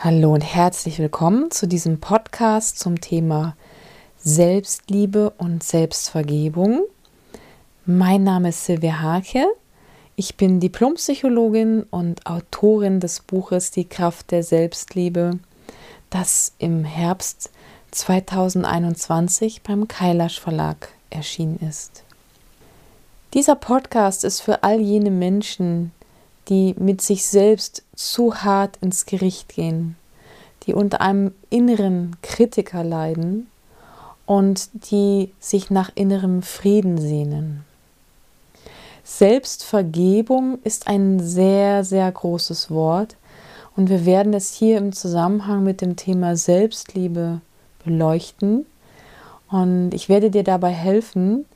Hallo und herzlich willkommen zu diesem Podcast zum Thema Selbstliebe und Selbstvergebung. Mein Name ist Silvia Hake. Ich bin Diplompsychologin und Autorin des Buches Die Kraft der Selbstliebe, das im Herbst 2021 beim Kailash Verlag erschienen ist. Dieser Podcast ist für all jene Menschen, die mit sich selbst zu hart ins Gericht gehen, die unter einem inneren Kritiker leiden und die sich nach innerem Frieden sehnen. Selbstvergebung ist ein sehr, sehr großes Wort und wir werden es hier im Zusammenhang mit dem Thema Selbstliebe beleuchten. Und ich werde dir dabei helfen,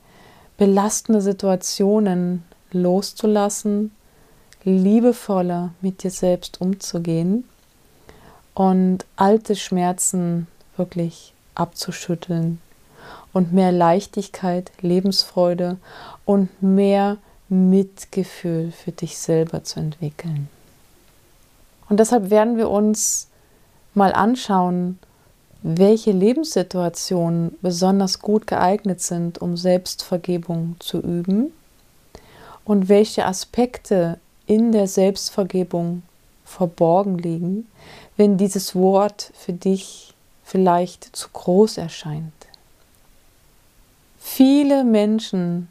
belastende Situationen loszulassen liebevoller mit dir selbst umzugehen und alte Schmerzen wirklich abzuschütteln und mehr Leichtigkeit, Lebensfreude und mehr Mitgefühl für dich selber zu entwickeln. Und deshalb werden wir uns mal anschauen, welche Lebenssituationen besonders gut geeignet sind, um Selbstvergebung zu üben und welche Aspekte in der Selbstvergebung verborgen liegen, wenn dieses Wort für dich vielleicht zu groß erscheint. Viele Menschen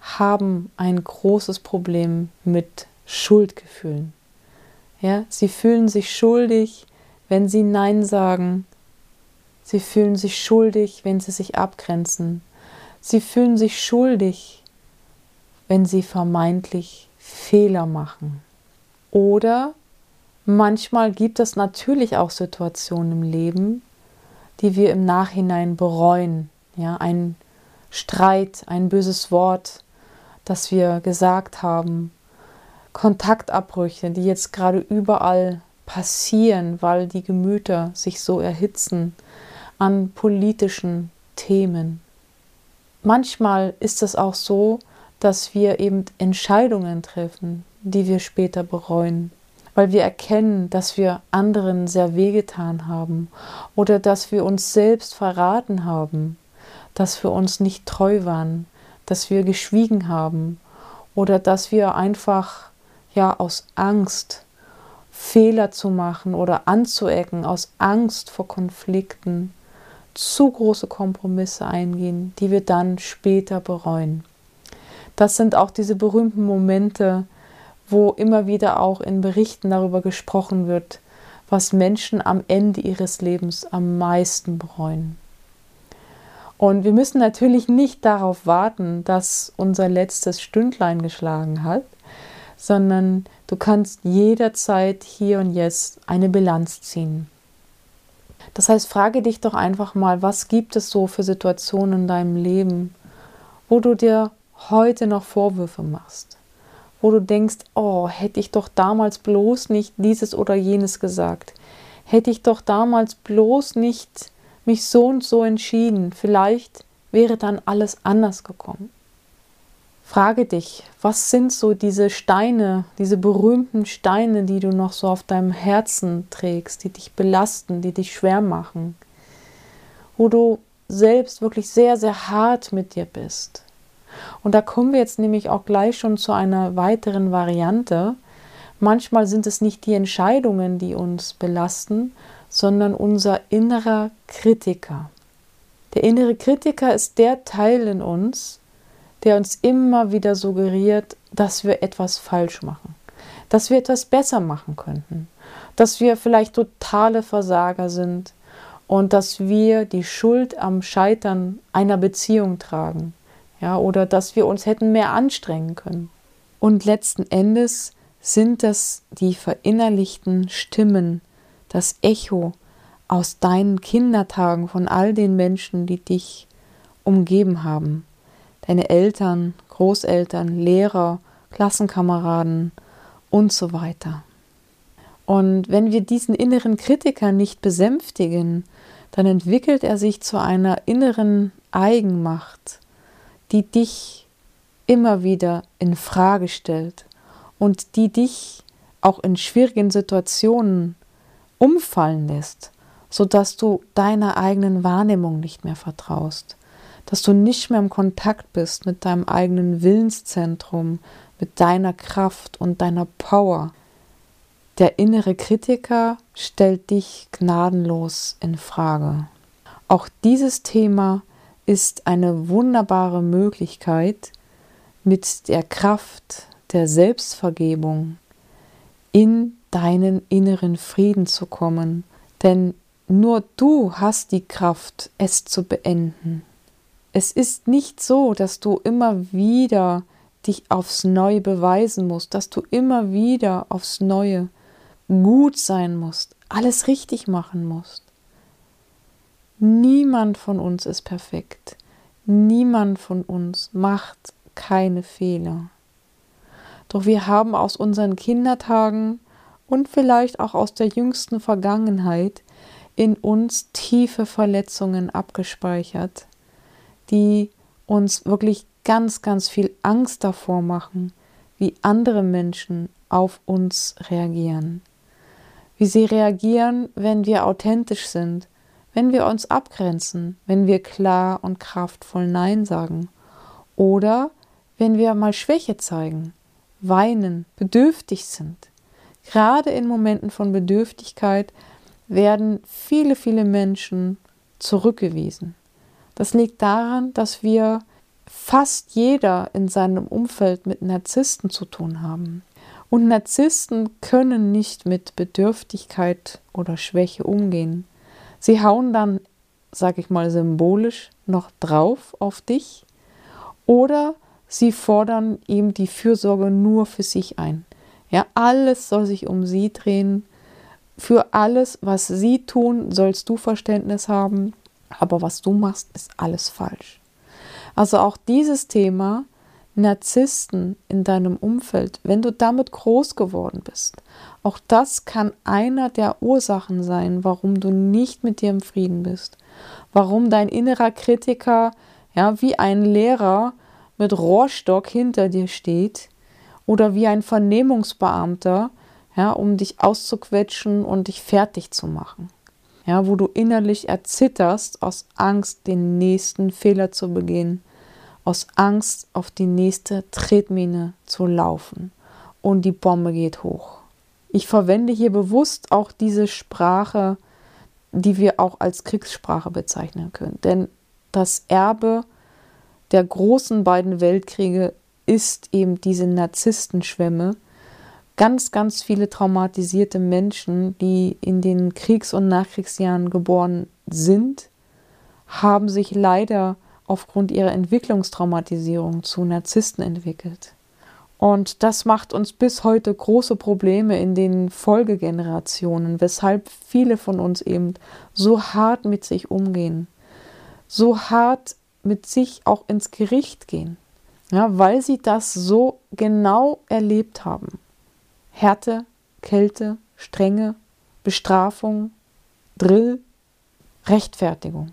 haben ein großes Problem mit Schuldgefühlen. Ja, sie fühlen sich schuldig, wenn sie Nein sagen. Sie fühlen sich schuldig, wenn sie sich abgrenzen. Sie fühlen sich schuldig, wenn sie vermeintlich Fehler machen. Oder manchmal gibt es natürlich auch Situationen im Leben, die wir im Nachhinein bereuen. Ja, ein Streit, ein böses Wort, das wir gesagt haben, Kontaktabbrüche, die jetzt gerade überall passieren, weil die Gemüter sich so erhitzen an politischen Themen. Manchmal ist es auch so, dass wir eben Entscheidungen treffen, die wir später bereuen, weil wir erkennen, dass wir anderen sehr wehgetan haben oder dass wir uns selbst verraten haben, dass wir uns nicht treu waren, dass wir geschwiegen haben oder dass wir einfach ja aus Angst Fehler zu machen oder anzuecken, aus Angst vor Konflikten zu große Kompromisse eingehen, die wir dann später bereuen. Das sind auch diese berühmten Momente, wo immer wieder auch in Berichten darüber gesprochen wird, was Menschen am Ende ihres Lebens am meisten bereuen. Und wir müssen natürlich nicht darauf warten, dass unser letztes Stündlein geschlagen hat, sondern du kannst jederzeit hier und jetzt eine Bilanz ziehen. Das heißt, frage dich doch einfach mal, was gibt es so für Situationen in deinem Leben, wo du dir heute noch Vorwürfe machst, wo du denkst, oh, hätte ich doch damals bloß nicht dieses oder jenes gesagt, hätte ich doch damals bloß nicht mich so und so entschieden, vielleicht wäre dann alles anders gekommen. Frage dich, was sind so diese Steine, diese berühmten Steine, die du noch so auf deinem Herzen trägst, die dich belasten, die dich schwer machen, wo du selbst wirklich sehr, sehr hart mit dir bist. Und da kommen wir jetzt nämlich auch gleich schon zu einer weiteren Variante. Manchmal sind es nicht die Entscheidungen, die uns belasten, sondern unser innerer Kritiker. Der innere Kritiker ist der Teil in uns, der uns immer wieder suggeriert, dass wir etwas falsch machen, dass wir etwas besser machen könnten, dass wir vielleicht totale Versager sind und dass wir die Schuld am Scheitern einer Beziehung tragen ja, oder dass wir uns hätten mehr anstrengen können. Und letzten Endes sind das die verinnerlichten Stimmen, das Echo aus deinen Kindertagen von all den Menschen, die dich umgeben haben. Deine Eltern, Großeltern, Lehrer, Klassenkameraden und so weiter. Und wenn wir diesen inneren Kritiker nicht besänftigen, dann entwickelt er sich zu einer inneren Eigenmacht, die dich immer wieder in Frage stellt und die dich auch in schwierigen Situationen umfallen lässt, sodass du deiner eigenen Wahrnehmung nicht mehr vertraust, dass du nicht mehr im Kontakt bist mit deinem eigenen Willenszentrum, mit deiner Kraft und deiner Power. Der innere Kritiker stellt dich gnadenlos in Frage. Auch dieses Thema ist eine wunderbare Möglichkeit, mit der Kraft der Selbstvergebung in deinen inneren Frieden zu kommen, denn nur du hast die Kraft, es zu beenden. Es ist nicht so, dass du immer wieder dich aufs Neue beweisen musst, dass du immer wieder aufs Neue gut sein musst, alles richtig machen musst. Niemand von uns ist perfekt. Niemand von uns macht keine Fehler. Doch wir haben aus unseren Kindertagen und vielleicht auch aus der jüngsten Vergangenheit in uns tiefe Verletzungen abgespeichert, die uns wirklich ganz, ganz viel Angst davor machen, wie andere Menschen auf uns reagieren. Wie sie reagieren, wenn wir authentisch sind, wenn wir uns abgrenzen, wenn wir klar und kraftvoll Nein sagen oder wenn wir mal Schwäche zeigen, weinen, bedürftig sind. Gerade in Momenten von Bedürftigkeit werden viele, viele Menschen zurückgewiesen. Das liegt daran, dass wir fast jeder in seinem Umfeld mit Narzissten zu tun haben. Und Narzissten können nicht mit Bedürftigkeit oder Schwäche umgehen. Sie hauen dann, sag ich mal symbolisch, noch drauf auf dich oder sie fordern ihm die Fürsorge nur für sich ein. Ja, alles soll sich um sie drehen. Für alles, was sie tun, sollst du Verständnis haben, aber was du machst, ist alles falsch. Also auch dieses Thema Narzissten in deinem Umfeld, wenn du damit groß geworden bist, auch das kann einer der Ursachen sein, warum du nicht mit dir im Frieden bist, warum dein innerer Kritiker, ja, wie ein Lehrer mit Rohrstock hinter dir steht oder wie ein Vernehmungsbeamter, ja, um dich auszuquetschen und dich fertig zu machen. Ja, wo du innerlich erzitterst aus Angst, den nächsten Fehler zu begehen aus Angst auf die nächste Tretmine zu laufen und die Bombe geht hoch. Ich verwende hier bewusst auch diese Sprache, die wir auch als Kriegssprache bezeichnen können, denn das Erbe der großen beiden Weltkriege ist eben diese Narzisstenschwemme. Ganz, ganz viele traumatisierte Menschen, die in den Kriegs- und Nachkriegsjahren geboren sind, haben sich leider aufgrund ihrer Entwicklungstraumatisierung zu Narzissten entwickelt. Und das macht uns bis heute große Probleme in den Folgegenerationen, weshalb viele von uns eben so hart mit sich umgehen, so hart mit sich auch ins Gericht gehen, ja, weil sie das so genau erlebt haben. Härte, Kälte, Strenge, Bestrafung, Drill, Rechtfertigung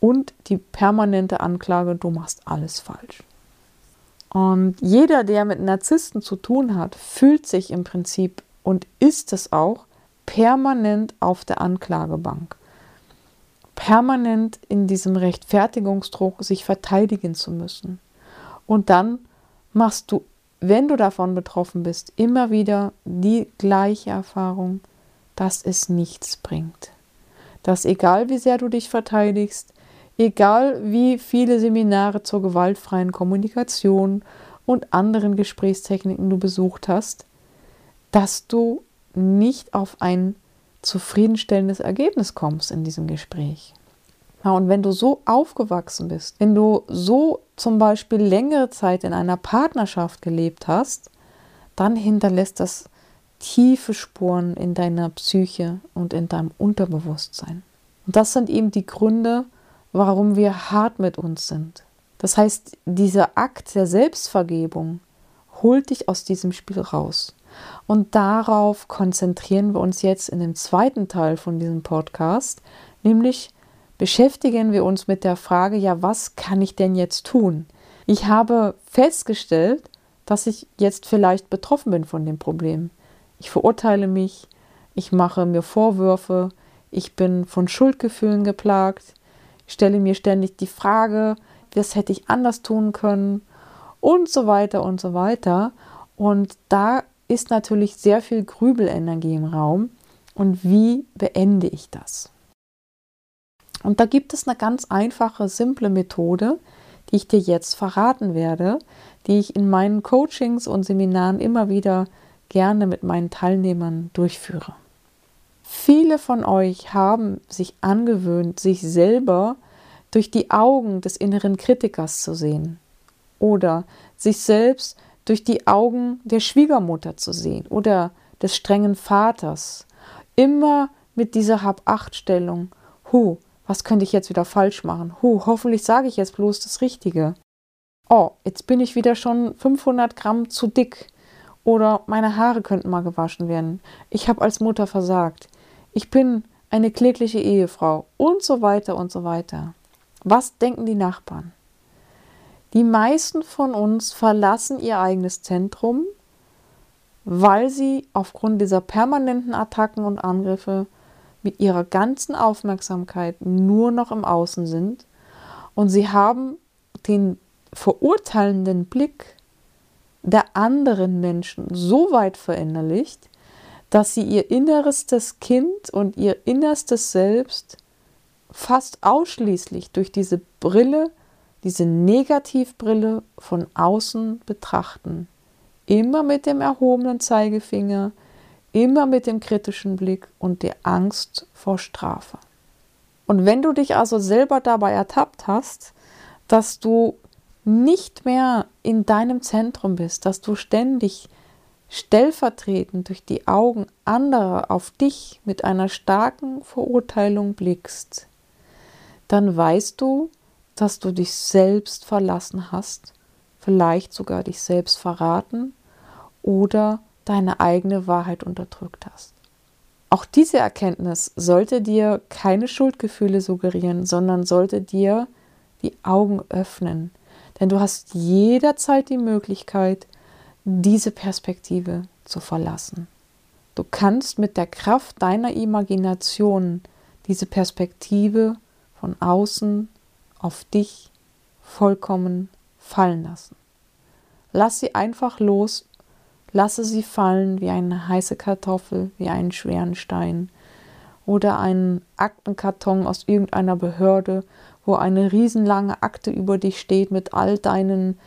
und die permanente Anklage, du machst alles falsch. Und jeder, der mit Narzissten zu tun hat, fühlt sich im Prinzip und ist es auch permanent auf der Anklagebank. Permanent in diesem Rechtfertigungsdruck, sich verteidigen zu müssen. Und dann machst du, wenn du davon betroffen bist, immer wieder die gleiche Erfahrung, dass es nichts bringt. Dass egal wie sehr du dich verteidigst, egal wie viele Seminare zur gewaltfreien Kommunikation und anderen Gesprächstechniken du besucht hast, dass du nicht auf ein zufriedenstellendes Ergebnis kommst in diesem Gespräch. Ja, und wenn du so aufgewachsen bist, wenn du so zum Beispiel längere Zeit in einer Partnerschaft gelebt hast, dann hinterlässt das tiefe Spuren in deiner Psyche und in deinem Unterbewusstsein. Und das sind eben die Gründe, warum wir hart mit uns sind. Das heißt, dieser Akt der Selbstvergebung holt dich aus diesem Spiel raus. Und darauf konzentrieren wir uns jetzt in dem zweiten Teil von diesem Podcast, nämlich beschäftigen wir uns mit der Frage, ja, was kann ich denn jetzt tun? Ich habe festgestellt, dass ich jetzt vielleicht betroffen bin von dem Problem. Ich verurteile mich, ich mache mir Vorwürfe, ich bin von Schuldgefühlen geplagt, stelle mir ständig die Frage, was hätte ich anders tun können und so weiter und so weiter. Und da ist natürlich sehr viel Grübelenergie im Raum. Und wie beende ich das? Und da gibt es eine ganz einfache, simple Methode, die ich dir jetzt verraten werde, die ich in meinen Coachings und Seminaren immer wieder gerne mit meinen Teilnehmern durchführe. Viele von euch haben sich angewöhnt, sich selber durch die Augen des inneren Kritikers zu sehen oder sich selbst durch die Augen der Schwiegermutter zu sehen oder des strengen Vaters. Immer mit dieser Hab-Acht-Stellung. Hu, was könnte ich jetzt wieder falsch machen? Hu, hoffentlich sage ich jetzt bloß das Richtige. Oh, jetzt bin ich wieder schon 500 Gramm zu dick. Oder meine Haare könnten mal gewaschen werden. Ich habe als Mutter versagt. Ich bin eine klägliche Ehefrau. Und so weiter und so weiter. Was denken die Nachbarn? Die meisten von uns verlassen ihr eigenes Zentrum, weil sie aufgrund dieser permanenten Attacken und Angriffe mit ihrer ganzen Aufmerksamkeit nur noch im Außen sind und sie haben den verurteilenden Blick der anderen Menschen so weit verinnerlicht, dass sie ihr innerstes Kind und ihr innerstes Selbst fast ausschließlich durch diese Brille diese Negativbrille von außen betrachten. Immer mit dem erhobenen Zeigefinger, immer mit dem kritischen Blick und der Angst vor Strafe. Und wenn du dich also selber dabei ertappt hast, dass du nicht mehr in deinem Zentrum bist, dass du ständig stellvertretend durch die Augen anderer auf dich mit einer starken Verurteilung blickst, dann weißt du, dass du dich selbst verlassen hast, vielleicht sogar dich selbst verraten oder deine eigene Wahrheit unterdrückt hast. Auch diese Erkenntnis sollte dir keine Schuldgefühle suggerieren, sondern sollte dir die Augen öffnen. Denn du hast jederzeit die Möglichkeit, diese Perspektive zu verlassen. Du kannst mit der Kraft deiner Imagination diese Perspektive von außen auf dich vollkommen fallen lassen. Lass sie einfach los, lasse sie fallen wie eine heiße Kartoffel, wie einen schweren Stein oder einen Aktenkarton aus irgendeiner Behörde, wo eine riesenlange Akte über dich steht mit all deinen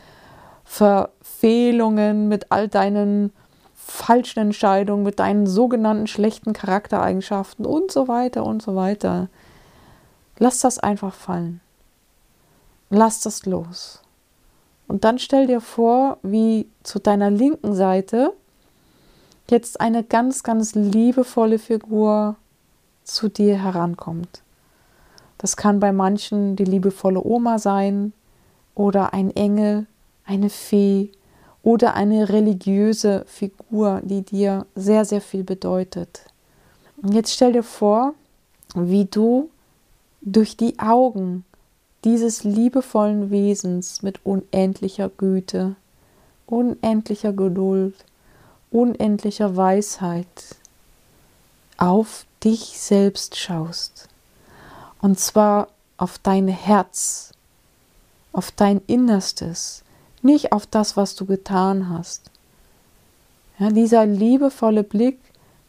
Verfehlungen, mit all deinen falschen Entscheidungen, mit deinen sogenannten schlechten Charaktereigenschaften und so weiter und so weiter. Lass das einfach fallen. Lass das los. Und dann stell dir vor, wie zu deiner linken Seite jetzt eine ganz, ganz liebevolle Figur zu dir herankommt. Das kann bei manchen die liebevolle Oma sein oder ein Engel, eine Fee oder eine religiöse Figur, die dir sehr, sehr viel bedeutet. Und jetzt stell dir vor, wie du durch die Augen dieses liebevollen Wesens mit unendlicher Güte, unendlicher Geduld, unendlicher Weisheit auf dich selbst schaust. Und zwar auf dein Herz, auf dein Innerstes, nicht auf das, was du getan hast. Ja, dieser liebevolle Blick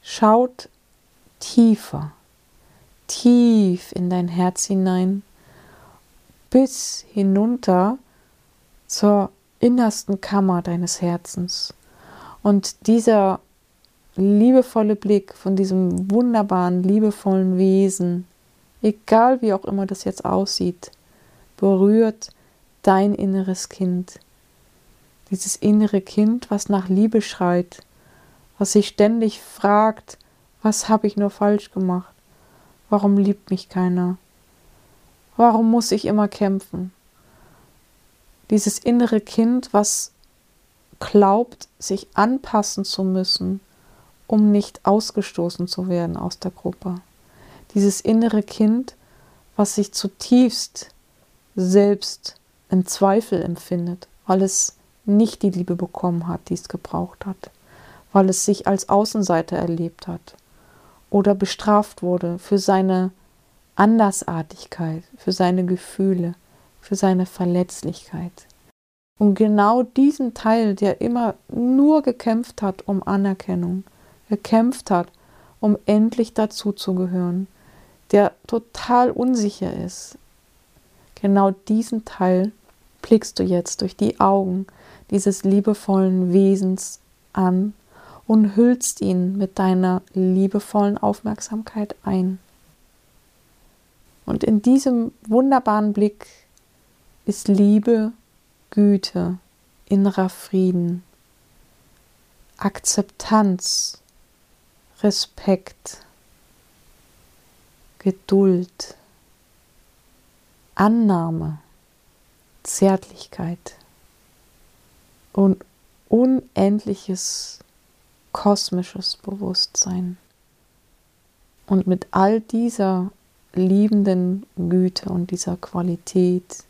schaut tiefer, tief in dein Herz hinein bis hinunter zur innersten Kammer deines Herzens. Und dieser liebevolle Blick von diesem wunderbaren, liebevollen Wesen, egal wie auch immer das jetzt aussieht, berührt dein inneres Kind. Dieses innere Kind, was nach Liebe schreit, was sich ständig fragt, was habe ich nur falsch gemacht? Warum liebt mich keiner? Warum muss ich immer kämpfen? Dieses innere Kind, was glaubt, sich anpassen zu müssen, um nicht ausgestoßen zu werden aus der Gruppe. Dieses innere Kind, was sich zutiefst selbst im Zweifel empfindet, weil es nicht die Liebe bekommen hat, die es gebraucht hat, weil es sich als Außenseiter erlebt hat oder bestraft wurde für seine Andersartigkeit, für seine Gefühle, für seine Verletzlichkeit. Und genau diesen Teil, der immer nur gekämpft hat um Anerkennung, gekämpft hat, um endlich dazuzugehören, der total unsicher ist, genau diesen Teil blickst du jetzt durch die Augen dieses liebevollen Wesens an und hüllst ihn mit deiner liebevollen Aufmerksamkeit ein. Und in diesem wunderbaren Blick ist Liebe, Güte, innerer Frieden, Akzeptanz, Respekt, Geduld, Annahme, Zärtlichkeit und unendliches kosmisches Bewusstsein. Und mit all dieser liebenden Güte und dieser Qualität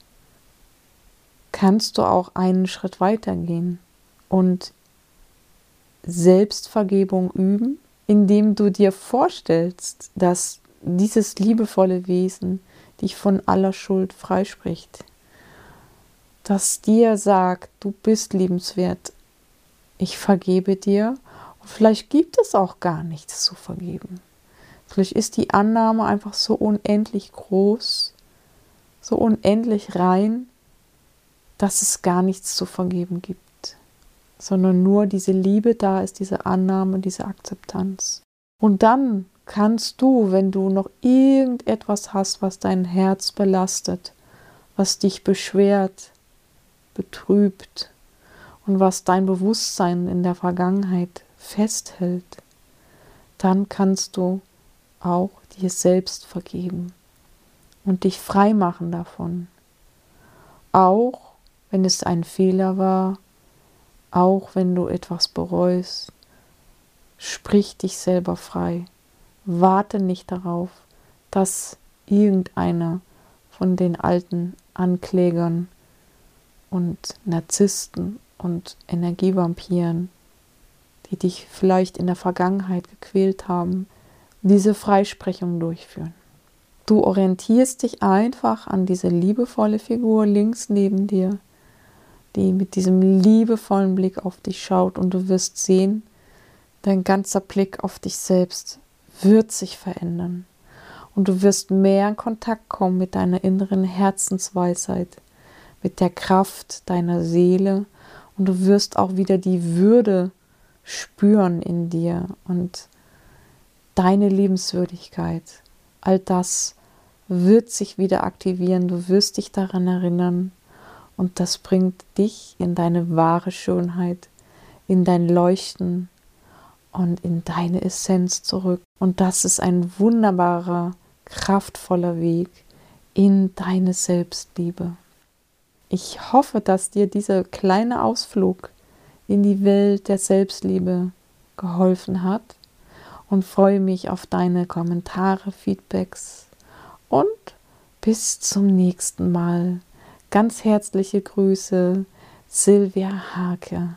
kannst du auch einen Schritt weitergehen und Selbstvergebung üben, indem du dir vorstellst, dass dieses liebevolle Wesen dich von aller Schuld freispricht, das dir sagt, du bist liebenswert, ich vergebe dir und vielleicht gibt es auch gar nichts zu vergeben. Vielleicht ist die Annahme einfach so unendlich groß, so unendlich rein, dass es gar nichts zu vergeben gibt, sondern nur diese Liebe da ist, diese Annahme, diese Akzeptanz. Und dann kannst du, wenn du noch irgendetwas hast, was dein Herz belastet, was dich beschwert, betrübt und was dein Bewusstsein in der Vergangenheit festhält, dann kannst du auch dir selbst vergeben und dich frei machen davon. Auch wenn es ein Fehler war, auch wenn du etwas bereust, sprich dich selber frei. Warte nicht darauf, dass irgendeiner von den alten Anklägern und Narzissten und Energievampiren, die dich vielleicht in der Vergangenheit gequält haben, diese Freisprechung durchführen. Du orientierst dich einfach an diese liebevolle Figur links neben dir, die mit diesem liebevollen Blick auf dich schaut und du wirst sehen, dein ganzer Blick auf dich selbst wird sich verändern und du wirst mehr in Kontakt kommen mit deiner inneren Herzensweisheit, mit der Kraft deiner Seele und du wirst auch wieder die Würde spüren in dir und deine Liebenswürdigkeit. All das wird sich wieder aktivieren, du wirst dich daran erinnern und das bringt dich in deine wahre Schönheit, in dein Leuchten und in deine Essenz zurück. Und das ist ein wunderbarer, kraftvoller Weg in deine Selbstliebe. Ich hoffe, dass dir dieser kleine Ausflug in die Welt der Selbstliebe geholfen hat und freue mich auf deine Kommentare, Feedbacks und bis zum nächsten Mal. Ganz herzliche Grüße, Silvia Hake.